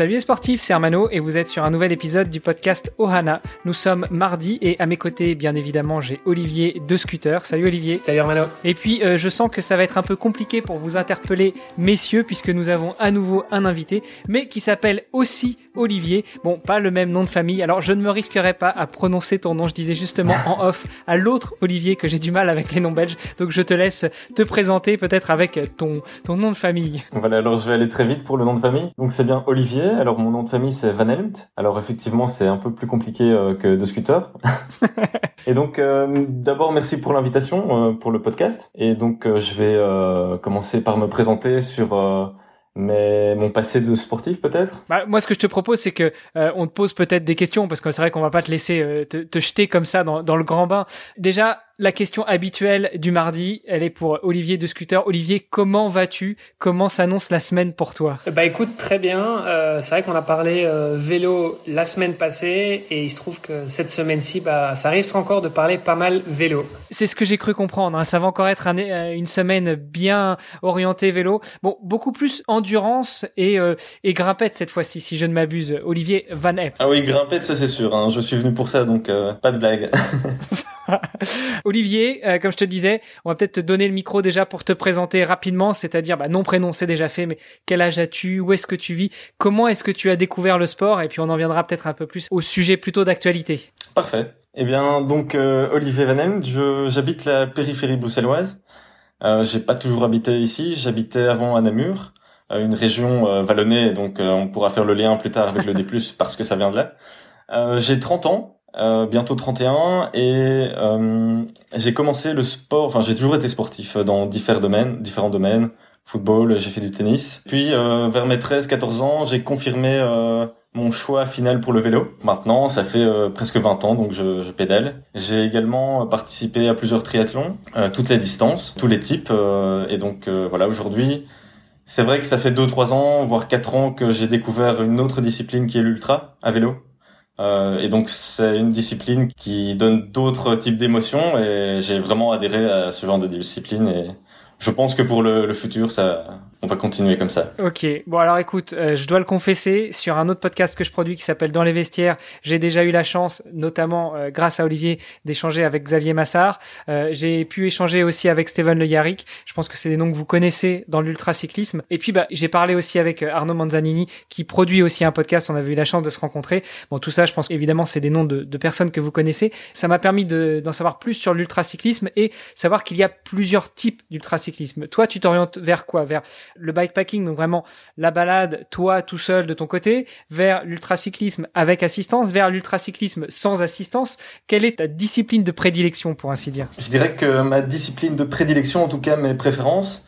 Salut les sportifs, c'est Armano et vous êtes sur un nouvel épisode du podcast Ohana. Nous sommes mardi et à mes côtés, bien évidemment, j'ai Olivier de Scooter. Salut Olivier. Salut Armano. Et puis, euh, je sens que ça va être un peu compliqué pour vous interpeller, messieurs, puisque nous avons à nouveau un invité, mais qui s'appelle aussi Olivier. Bon, pas le même nom de famille, alors je ne me risquerai pas à prononcer ton nom. Je disais justement en off à l'autre Olivier que j'ai du mal avec les noms belges, donc je te laisse te présenter peut-être avec ton, ton nom de famille. Voilà, alors je vais aller très vite pour le nom de famille. Donc c'est bien Olivier, alors mon nom de famille c'est Van Helmt. Alors effectivement c'est un peu plus compliqué euh, que de scooter. et donc euh, d'abord merci pour l'invitation euh, pour le podcast. Et donc je vais commencer par me présenter sur mais mon passé de sportif peut-être? Bah, Moi, ce que je te propose, c'est que euh, on te pose peut-être des questions parce que c'est vrai qu'on va pas te laisser euh, te, te, jeter comme ça dans, dans le grand bain. Déjà, la question habituelle du mardi, elle est pour Olivier de Scooter. Olivier, comment vas-tu? Comment s'annonce la semaine pour toi? Bah écoute, très bien. Euh, c'est vrai qu'on a parlé euh, vélo la semaine passée et il se trouve que cette semaine-ci, bah, ça risque encore de parler pas mal vélo. C'est ce que j'ai cru comprendre. Hein. Ça va encore être euh, une semaine bien orientée vélo. Bon, beaucoup plus endurance et, et grimpette cette fois-ci, si je ne m'abuse. Olivier Van Epp. Ah oui, grimpette, ça c'est sûr. Hein. Je suis venu pour ça, donc pas de blague. Olivier, euh, comme je te disais, on va peut-être te donner le micro déjà pour te présenter rapidement, c'est-à-dire bah, nom, prénom, c'est déjà fait, mais quel âge as-tu Où est-ce que tu vis Comment est-ce que tu as découvert le sport Et puis on en viendra peut-être un peu plus au sujet plutôt d'actualité. Parfait. Eh bien, donc euh, Olivier Vanem, j'habite la périphérie bruxelloise. Euh, j'ai pas toujours habité ici, j'habitais avant à Namur, euh, une région vallonnée, donc on pourra faire le lien plus tard avec le D+, parce que ça vient de là. j'ai 30 ans, euh, bientôt 31 et euh, j'ai commencé le sport, enfin j'ai toujours été sportif dans différents domaines, différents domaines, football, j'ai fait du tennis. Puis euh, vers mes 13-14 ans, j'ai confirmé euh, mon choix final pour le vélo. Maintenant, ça fait euh, presque 20 ans donc je, je pédale. J'ai également participé à plusieurs triathlons, toutes les distances, tous les types et donc voilà, aujourd'hui c'est vrai que ça fait 2-3 ans, voire 4 ans que j'ai découvert une autre discipline qui est l'ultra à vélo. Euh, et donc c'est une discipline qui donne d'autres types d'émotions et j'ai vraiment adhéré à ce genre de discipline et je pense que pour le, le futur, ça, on va continuer comme ça. Ok. Bon alors écoute, euh, je dois le confesser, sur un autre podcast que je produis qui s'appelle Dans les vestiaires, j'ai déjà eu la chance, notamment euh, grâce à Olivier, d'échanger avec Xavier Massard. Euh, j'ai pu échanger aussi avec Steven Le Yarrick. Je pense que c'est des noms que vous connaissez dans l'ultracyclisme. Et puis bah, j'ai parlé aussi avec Arnaud Manzanini qui produit aussi un podcast. On avait eu la chance de se rencontrer. Bon tout ça, je pense évidemment c'est des noms de, de, personnes que vous connaissez. Ça m'a permis d'en savoir plus sur l'ultracyclisme et savoir qu'il y a plusieurs types d'ultracyclisme. Toi, tu t'orientes vers quoi? Vers le bikepacking, donc vraiment la balade, toi tout seul de ton côté, vers l'ultracyclisme avec assistance, vers l'ultracyclisme sans assistance. Quelle est ta discipline de prédilection, pour ainsi dire? Je dirais que ma discipline de prédilection, en tout cas mes préférences,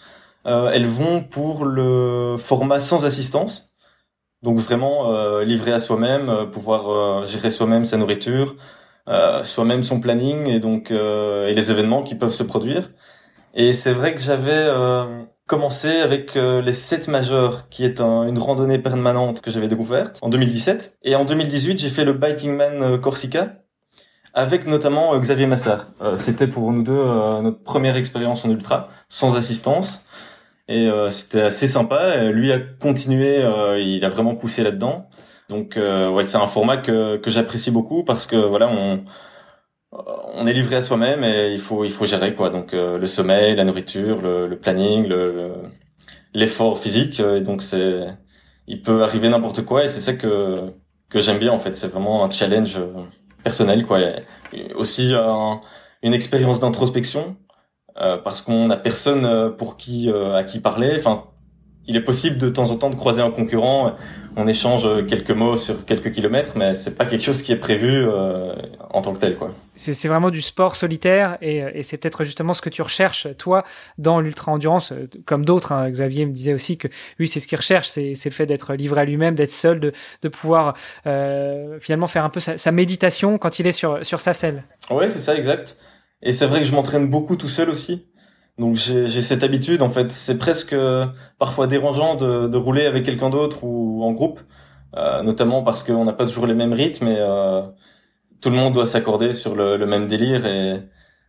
euh, elles vont pour le format sans assistance. Donc vraiment euh, livrer à soi-même, euh, pouvoir euh, gérer soi-même sa nourriture, soi-même son planning et donc et les événements qui peuvent se produire. Et c'est vrai que j'avais commencé avec euh, les 7 majeurs, qui est une randonnée permanente que j'avais découverte en 2017. Et en 2018, j'ai fait le Biking Man euh, Corsica, avec notamment euh, Xavier Massard. c'était pour nous deux notre première expérience en ultra, sans assistance. Et c'était assez sympa. lui a continué, il a vraiment poussé là-dedans. Donc ouais, c'est un format que, que j'apprécie beaucoup parce que voilà, on, on est livré à soi-même et il faut il faut gérer quoi. Donc euh, le sommeil la nourriture le, le planning le l'effort physique euh, et donc c'est il peut arriver n'importe quoi et c'est ça que que j'aime bien en fait. C'est vraiment un challenge euh, personnel quoi. Aussi une expérience d'introspection parce qu'on a personne pour qui à qui parler. Enfin il est possible de temps en temps de croiser un concurrent on échange quelques mots sur quelques kilomètres, mais c'est pas quelque chose qui est prévu en tant que tel, quoi. C'est vraiment du sport solitaire et, et c'est peut-être justement ce que tu recherches toi dans l'ultra endurance, comme d'autres. Hein. Xavier me disait aussi que lui, c'est ce qu'il recherche, c'est le fait d'être livré à lui-même, d'être seul, de, de pouvoir finalement faire un peu sa, sa, méditation quand il est sur sur sa selle. Ouais, c'est ça, exact. Et c'est vrai que je m'entraîne beaucoup tout seul aussi. Donc j'ai cette habitude en fait. C'est presque euh, parfois dérangeant de, rouler avec quelqu'un d'autre ou en groupe, euh, notamment parce qu'on n'a pas toujours les mêmes rythmes et euh, tout le monde doit s'accorder sur le, le, même délire et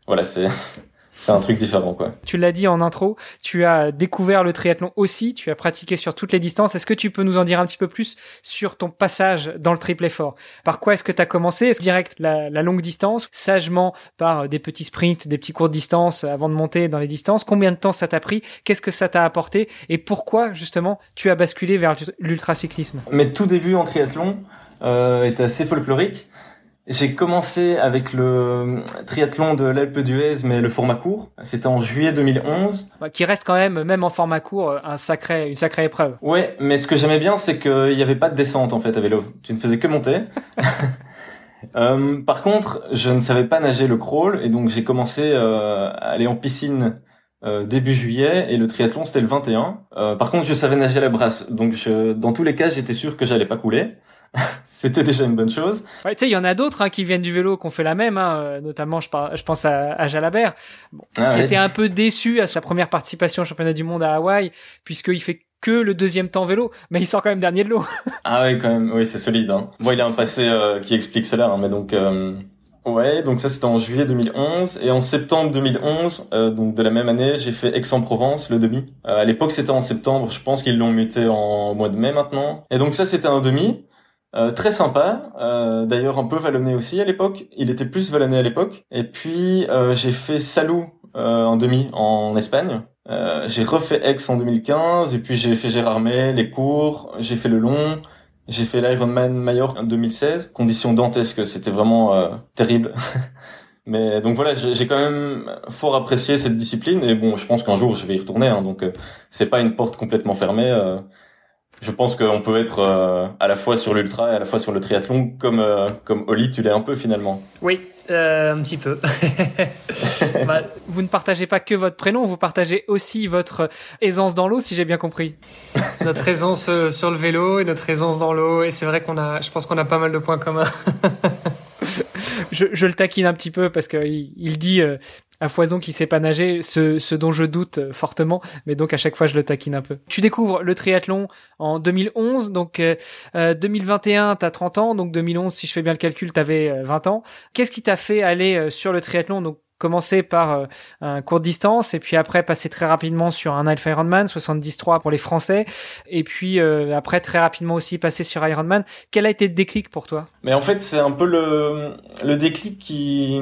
voilà c'est c'est un truc différent quoi. Tu l'as dit en intro, tu as découvert le triathlon aussi, tu as pratiqué sur toutes les distances. Est-ce que tu peux nous en dire un petit peu plus sur ton passage dans le triple effort? Par quoi est-ce que tu as commencé? Est-ce direct la, la, longue distance, sagement par des petits sprints, des petits courts de distance avant de monter dans les distances? Combien de temps ça t'a pris? Qu'est-ce que ça t'a apporté? Et pourquoi justement tu as basculé vers l'ultracyclisme? Mes tout débuts en triathlon euh, étaient assez folkloriques. J'ai commencé avec le triathlon de l'Alpe d'Huez, mais le format court. C'était en juillet 2011. Bah, qui reste quand même, même en format court, un sacré, une sacrée épreuve. Ouais, mais ce que j'aimais bien, c'est qu'il n'y avait pas de descente en fait à vélo. Tu ne faisais que monter. euh, par contre, je ne savais pas nager le crawl, et donc j'ai commencé euh, à aller en piscine euh, début juillet, et le triathlon c'était le 21. Euh, par contre, je savais nager à la brasse, donc je, dans tous les cas, j'étais sûr que j'allais pas couler. C'était déjà une bonne chose. Ouais, tu sais, il y en a d'autres hein, qui viennent du vélo, qui ont fait la même. Hein, euh, notamment, je, je, pense à, à Jalabert, bon, ah qui était un peu déçu à sa première participation au championnat du monde à Hawaï, puisqu'il fait que le deuxième temps vélo, mais il sort quand même dernier de l'eau. ah oui, quand même, oui, c'est solide. Hein. Bon, il a un passé euh, qui explique cela, hein, mais donc... Euh... Ouais, donc ça c'était en juillet 2011 et en septembre 2011, euh, donc de la même année, j'ai fait Aix-en-Provence le demi. Euh, à l'époque c'était en septembre, je pense qu'ils l'ont muté en mois de mai maintenant. Et donc ça c'était un demi. Euh, très sympa, euh, d'ailleurs un peu vallonné aussi à l'époque. Il était plus vallonné à l'époque. Et puis euh, j'ai fait Salou en demi en Espagne. j'ai refait Aix en 2015 et puis j'ai fait Gérardmer, les cours, j'ai fait le long, j'ai fait l'Ironman Majorque en 2016. Conditions dantesques, c'était vraiment terrible. Mais donc voilà, j'ai quand même fort apprécié cette discipline et bon, je pense qu'un jour je vais y retourner. Hein, donc c'est pas une porte complètement fermée je pense qu'on peut être euh, à la fois sur l'ultra et à la fois sur le triathlon, comme euh, comme Oli, tu l'es un peu finalement. Oui, euh, un petit peu. bah, vous ne partagez pas que votre prénom, vous partagez aussi votre aisance dans l'eau, si j'ai bien compris. notre aisance sur le vélo et notre aisance dans l'eau, et c'est vrai qu'on a, je pense qu'on a pas mal de points communs. je, le taquine un petit peu parce qu'il il dit à foison qui sait pas nager, ce, dont je doute fortement, mais donc à chaque fois je le taquine un peu. Tu découvres le triathlon en 2011, donc euh, 2021 t'as 30 ans, donc 2011 si je fais bien le calcul t'avais 20 euh, ans. Qu'est-ce qui t'a fait aller euh, sur le triathlon commencer par euh, un court distance et puis après passer très rapidement sur un Alpha Ironman 73 pour les Français et puis après très rapidement aussi passer sur Ironman. Quel a été le déclic pour toi? Mais en fait, c'est un peu le le déclic qui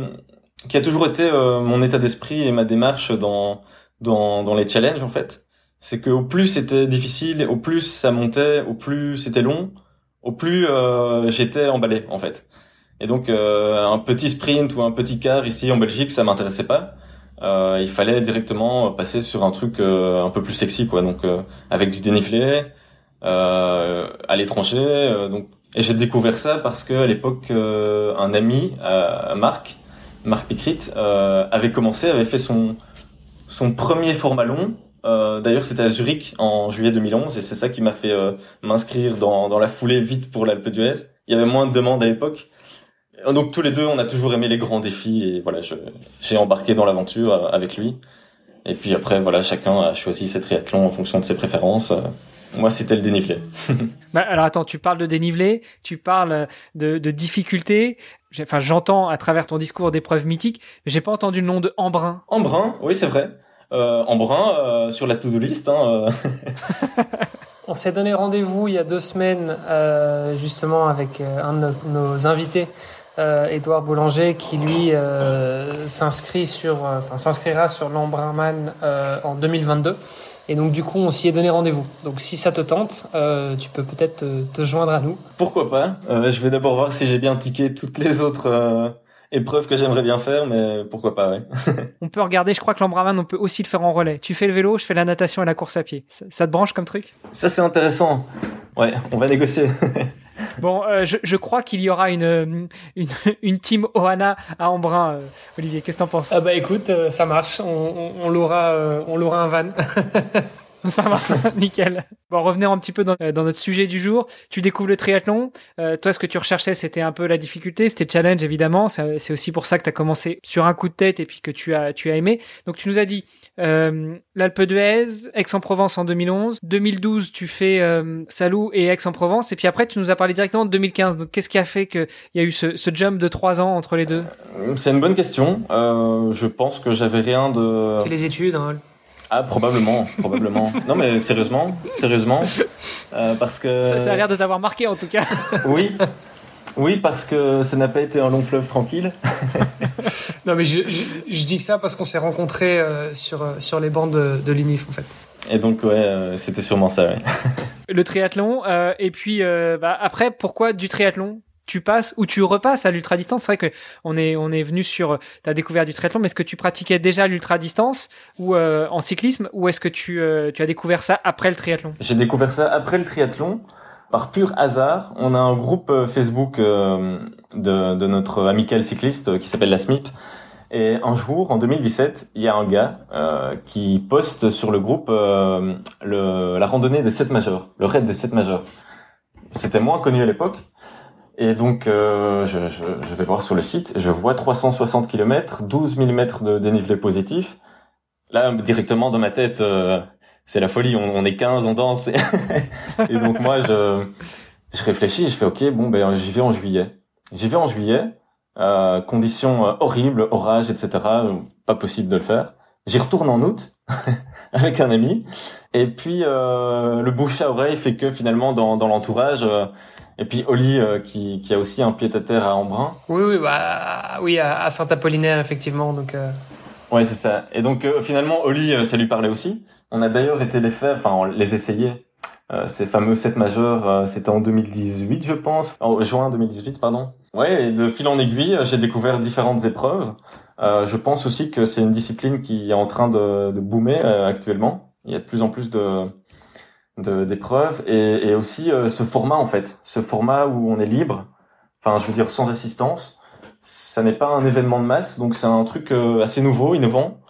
qui a toujours été euh, mon état d'esprit et ma démarche dans dans, dans les challenges en fait. C'est que au plus c'était difficile, au plus ça montait, au plus c'était long, au plus euh, j'étais emballé en fait. Et donc euh, un petit sprint ou un petit quart ici en Belgique, ça m'intéressait pas. Euh, il fallait directement passer sur un truc un peu plus sexy quoi. Donc avec du dénivelé à l'étranger. donc et j'ai découvert ça parce que à l'époque un ami, Marc, Marc Picrit euh, avait commencé, avait fait son son premier format long. Euh, D'ailleurs, c'était à Zurich en juillet 2011 et c'est ça qui m'a fait euh, m'inscrire dans, dans la foulée vite pour l'Alpe d'Huez. Il y avait moins de demandes à l'époque. Donc tous les deux, on a toujours aimé les grands défis et voilà, j'ai embarqué dans l'aventure euh, avec lui. Et puis après, voilà, chacun a choisi ses triathlons en fonction de ses préférences. Moi, c'était le dénivelé. bah, alors attends, tu parles de dénivelé, tu parles de, de difficulté. Enfin, j'entends à travers ton discours d'épreuves mythiques, mais j'ai pas entendu le nom de Embrun. Embrun, oui, c'est vrai. Euh, Embrun euh, sur la to-do list. Hein, euh. On s'est donné rendez-vous il y a deux semaines, euh, justement, avec euh, un de nos, invités, euh, Édouard Boulanger, qui lui s'inscrit sur, enfin, s'inscrira sur l'Embrunman en 2022. Et donc du coup, on s'y est donné rendez-vous. Donc si ça te tente, euh, tu peux peut-être te, joindre à nous. Pourquoi pas euh, Je vais d'abord voir si j'ai bien tiqué toutes les autres euh, épreuves que j'aimerais bien faire, mais pourquoi pas, ouais. on peut regarder, je crois que l'embraman, on peut aussi le faire en relais. Tu fais le vélo, je fais la natation et la course à pied. Ça, te branche comme truc? Ça c'est intéressant. Ouais, on va négocier. bon, euh, je, je, crois qu'il y aura une, une, une team Ohana à Embrun. Euh, Olivier, qu'est-ce que t'en penses? Ah bah écoute, euh, ça marche. On, on, on l'aura, on l'aura un van. Ça va, nickel. Bon, revenir un petit peu dans, euh, dans, notre sujet du jour. Tu découvres le triathlon. Euh, toi, ce que tu recherchais, c'était un peu la difficulté, c'était challenge évidemment. C'est aussi pour ça que tu as commencé sur un coup de tête et puis que tu as tu as aimé. Donc tu nous as dit euh, l'Alpe d'Huez, Aix-en-Provence en 2011, 2012 tu fais euh, Salou et Aix-en-Provence et puis après tu nous as parlé directement de 2015. Donc qu'est-ce qui a fait qu'il y a eu ce, ce, jump de trois ans entre les deux? C'est une bonne question. Euh, je pense que j'avais rien de. C'est les études. Hein. Ah probablement, probablement. Non mais sérieusement, sérieusement, euh, parce que ça, ça a l'air de t'avoir marqué en tout cas. oui, oui parce que ça n'a pas été un long fleuve tranquille. non mais je, je, je, dis ça parce qu'on s'est rencontrés euh, sur euh, sur les bancs de, de l'INIF en fait. Et donc ouais, euh, c'était sûrement ça. Ouais. Le triathlon euh, et puis bah, après pourquoi du triathlon? Tu passes ou tu repasses à l'ultra distance. C'est vrai que on est on est venu sur ta découverte du triathlon, mais est-ce que tu pratiquais déjà l'ultra distance ou euh, en cyclisme ou est-ce que tu euh, tu as découvert ça après le triathlon? J'ai découvert ça après le triathlon par pur hasard. On a un groupe euh, Facebook de, de notre amical cycliste qui s'appelle la SMIP. Et un jour, en 2017, il y a un gars euh, qui poste sur le groupe euh, le, la randonnée des 7 majeurs, le raid des 7 majeurs. C'était moins connu à l'époque. Et donc, euh, je, je, je, vais voir sur le site, je vois 360 km, 12 mm de dénivelé positif. Là, directement dans ma tête, euh, c'est la folie. On, est 15, on danse. et donc moi, je, je réfléchis, je fais OK, bon, ben j'y vais en juillet. J'y vais en juillet. Euh, conditions horribles, orage, etc. Pas possible de le faire. J'y retourne en août avec un ami. Et puis euh, le bouche à oreille fait que finalement dans, dans l'entourage et puis Oli euh, qui, qui a aussi un pied à terre à Embrun. Oui, oui, bah, oui à, Saint-Apollinaire effectivement. Donc. Euh... Ouais, c'est ça. Et donc euh, finalement Oli, ça lui parlait aussi. On a d'ailleurs été les faire, enfin les essayer. ces fameux 7 majeurs, c'était en 2018, je pense, en juin 2018, pardon. Ouais, et de fil en aiguille, j'ai découvert différentes épreuves. je pense aussi que c'est une discipline qui est en train de, de boomer actuellement. Il y a de plus en plus de d'épreuves et, et, aussi euh, ce format en fait, ce format où on est libre, enfin je veux dire sans assistance, ça n'est pas un événement de masse, donc c'est un truc euh, assez nouveau, innovant,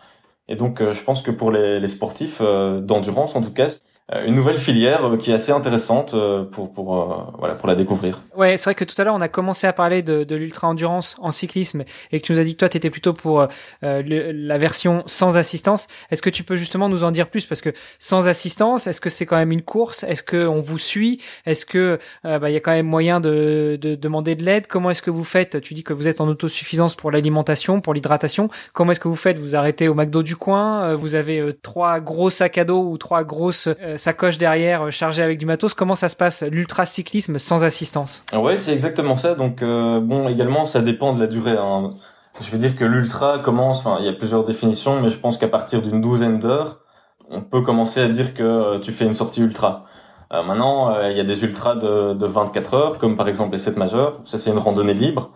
et donc euh, je pense que pour les, les sportifs d'endurance en tout cas, euh, une nouvelle filière euh, qui est assez intéressante euh, pour pour voilà pour la découvrir. Ouais, c'est vrai que tout à l'heure on a commencé à parler de, de l'ultra endurance en cyclisme et que tu nous as dit que toi tu étais plutôt pour le, la version sans assistance. Est-ce que tu peux justement nous en dire plus? Parce que sans assistance, est-ce que c'est quand même une course? Est-ce que on vous suit? Est-ce que bah, il y a quand même moyen de, de demander de l'aide? Comment est-ce que vous faites? Tu dis que vous êtes en autosuffisance pour l'alimentation, pour l'hydratation. Comment est-ce que vous faites? Vous arrêtez au McDo du coin? Vous avez trois gros sacs à dos ou trois grosses sacoche derrière euh, chargée avec du matos. Comment ça se passe l'ultra cyclisme sans assistance? Ouais, c'est exactement ça. Donc euh, bon, également ça dépend de la durée. Hein. Je veux dire que l'ultra commence. Enfin, il y a plusieurs définitions, mais je pense qu'à partir d'une douzaine d'heures, on peut commencer à dire que euh, tu fais une sortie ultra. Euh, maintenant, il y a des ultras de, de 24 heures, comme par exemple les 7 majeurs. Ça, c'est une randonnée libre.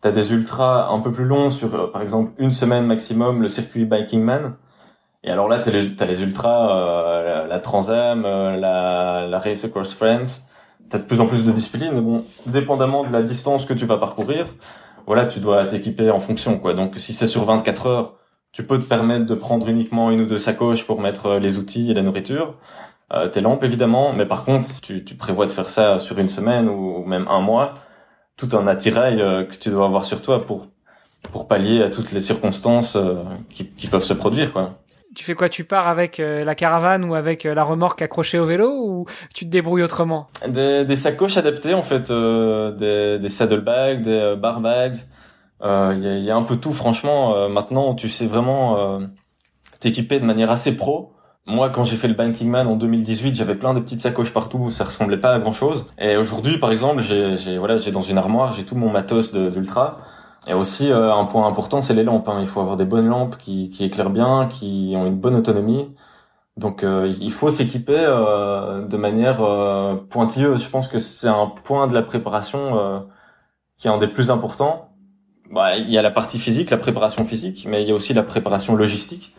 T'as des ultras un peu plus longs sur, par exemple, une semaine maximum, le circuit Biking Man. Et alors là, t'as les, as les ultras, euh, la, la, Transam, euh, la, la Race Across France. T'as de plus en plus de disciplines. Bon, dépendamment de la distance que tu vas parcourir, voilà, tu dois t'équiper en fonction, quoi. Donc, si c'est sur 24 heures, tu peux te permettre de prendre uniquement une ou deux sacoches pour mettre euh, les outils et la nourriture. Euh, tes lampes, évidemment. Mais par contre, si tu, tu, prévois de faire ça sur une semaine ou même un mois, tout un attirail que tu dois avoir sur toi pour pour pallier à toutes les circonstances qui, qui peuvent se produire, quoi tu fais quoi? Tu pars avec euh, la caravane ou avec euh, la remorque accrochée au vélo ou tu te débrouilles autrement? Des, des, sacoches adaptées en fait, euh, des, des saddlebags, des bar bags. Il y, y, a, un peu tout franchement. maintenant, tu sais vraiment t'équiper de manière assez pro. Moi, quand j'ai fait le Banking Man en 2018, j'avais plein de petites sacoches partout, ça ressemblait pas à grand chose. Et aujourd'hui, par exemple, j'ai voilà, j'ai dans une armoire, j'ai tout mon matos d'ultra. Et aussi, euh, un point important, c'est les lampes. Hein. Il faut avoir des bonnes lampes qui, qui, éclairent bien, qui ont une bonne autonomie. Donc, euh, il faut s'équiper euh, de manière pointilleuse. Je pense que c'est un point de la préparation qui est un des plus importants. Bah, il y a la partie physique, la préparation physique, mais il y a aussi la préparation logistique.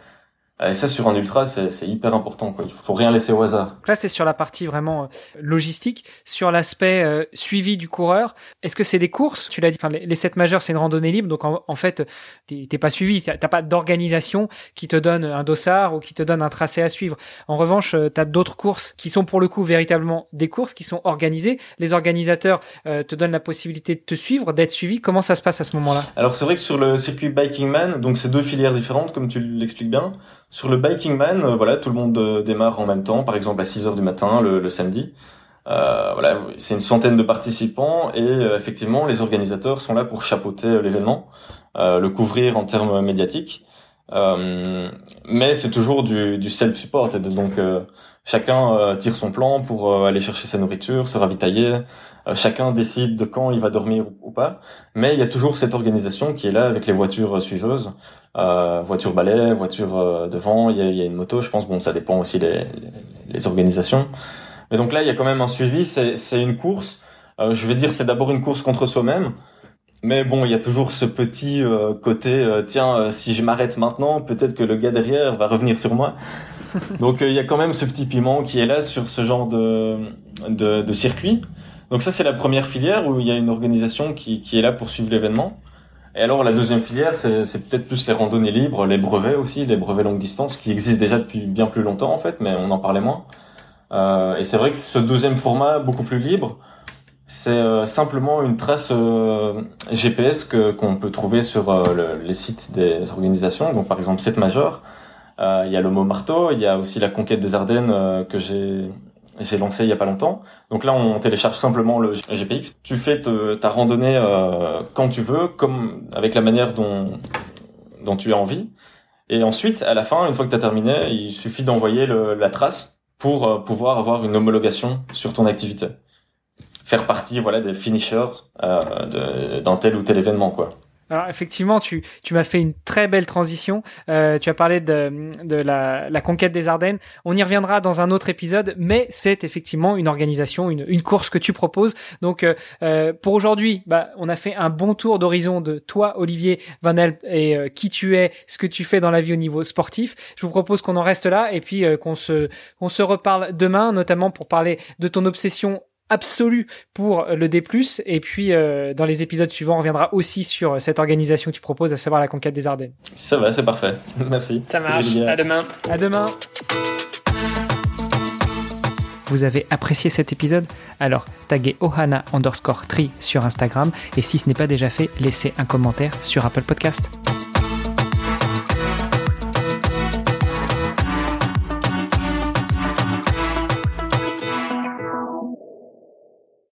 Et ça, sur un ultra, c'est hyper important. Quoi. Il faut rien laisser au hasard. Là, c'est sur la partie vraiment euh, logistique. Sur l'aspect euh, suivi du coureur, est-ce que c'est des courses? Tu l'as dit, enfin, les, 7 majeurs, c'est une randonnée libre. Donc, en, fait, t'es pas suivi. T'as pas d'organisation qui te donne un dossard ou qui te donne un tracé à suivre. En revanche, euh, tu as d'autres courses qui sont pour le coup véritablement des courses qui sont organisées. Les organisateurs te donnent la possibilité de te suivre, d'être suivi. Comment ça se passe à ce moment-là? Alors, c'est vrai que sur le circuit Biking Man, donc c'est deux filières différentes, comme tu l'expliques bien. Sur le Biking Man, euh, voilà, tout le monde euh, démarre en même temps, par exemple à 6 heures du matin le, samedi. Euh, voilà, c'est une centaine de participants et effectivement les organisateurs sont là pour chapeauter l'événement, le couvrir en termes médiatiques. mais c'est toujours du, du self-support, donc chacun tire son plan pour aller chercher sa nourriture, se ravitailler. Chacun décide de quand il va dormir ou pas, mais il y a toujours cette organisation qui est là avec les voitures suiveuses euh, voiture balai, voiture euh, devant, il y a, y a, une moto, je pense. Bon, ça dépend aussi des les, organisations. Mais donc là, il y a quand même un suivi. C'est une course. Euh, je vais dire, c'est d'abord une course contre soi-même. Mais bon, il y a toujours ce petit euh, côté, tiens, si je m'arrête maintenant, peut-être que le gars derrière va revenir sur moi. Donc il y a quand même ce petit piment qui est là sur ce genre de, de, de circuit. Donc ça, c'est la première filière où il y a une organisation qui, qui est là pour suivre l'événement. Et alors la deuxième filière, c'est peut-être plus les randonnées libres, les brevets aussi, les brevets longue distance, qui existent déjà depuis bien plus longtemps en fait, mais on en parlait moins. Euh, et c'est vrai que ce deuxième format, beaucoup plus libre, c'est euh, simplement une trace euh, GPS que qu'on peut trouver sur euh, les sites des organisations. Donc par exemple 7 Major, il y a le mot marteau, il y a aussi la conquête des Ardennes que j'ai j'ai lancé il y a pas longtemps. Donc là, on télécharge simplement le GPX. Tu fais ta randonnée euh, quand tu veux, comme avec la manière dont dont tu as envie. Et ensuite, à la fin, une fois que tu as terminé, il suffit d'envoyer la trace pour euh, pouvoir avoir une homologation sur ton activité. Faire partie, voilà, des finishers euh, dans tel ou tel événement, quoi. Alors effectivement, tu, tu m'as fait une très belle transition. Euh, tu as parlé de, de la, conquête des Ardennes. On y reviendra dans un autre épisode, mais c'est effectivement une organisation, une, une, course que tu proposes. Donc euh, euh pour aujourd'hui, bah, on a fait un bon tour d'horizon de toi, Olivier Van Elp, et qui tu es, ce que tu fais dans la vie au niveau sportif. Je vous propose qu'on en reste là et puis qu'on se, qu'on se reparle demain, notamment pour parler de ton obsession absolu pour le D+. Et puis, euh, dans les épisodes suivants, on reviendra aussi sur cette organisation que tu proposes, à savoir la conquête des Ardennes. Ça va, c'est parfait. Merci. Ça marche. À demain. À demain. Vous avez apprécié cet épisode? Alors, taguez ohana underscore tri sur Instagram et si ce n'est pas déjà fait, laissez un commentaire sur Apple Podcast.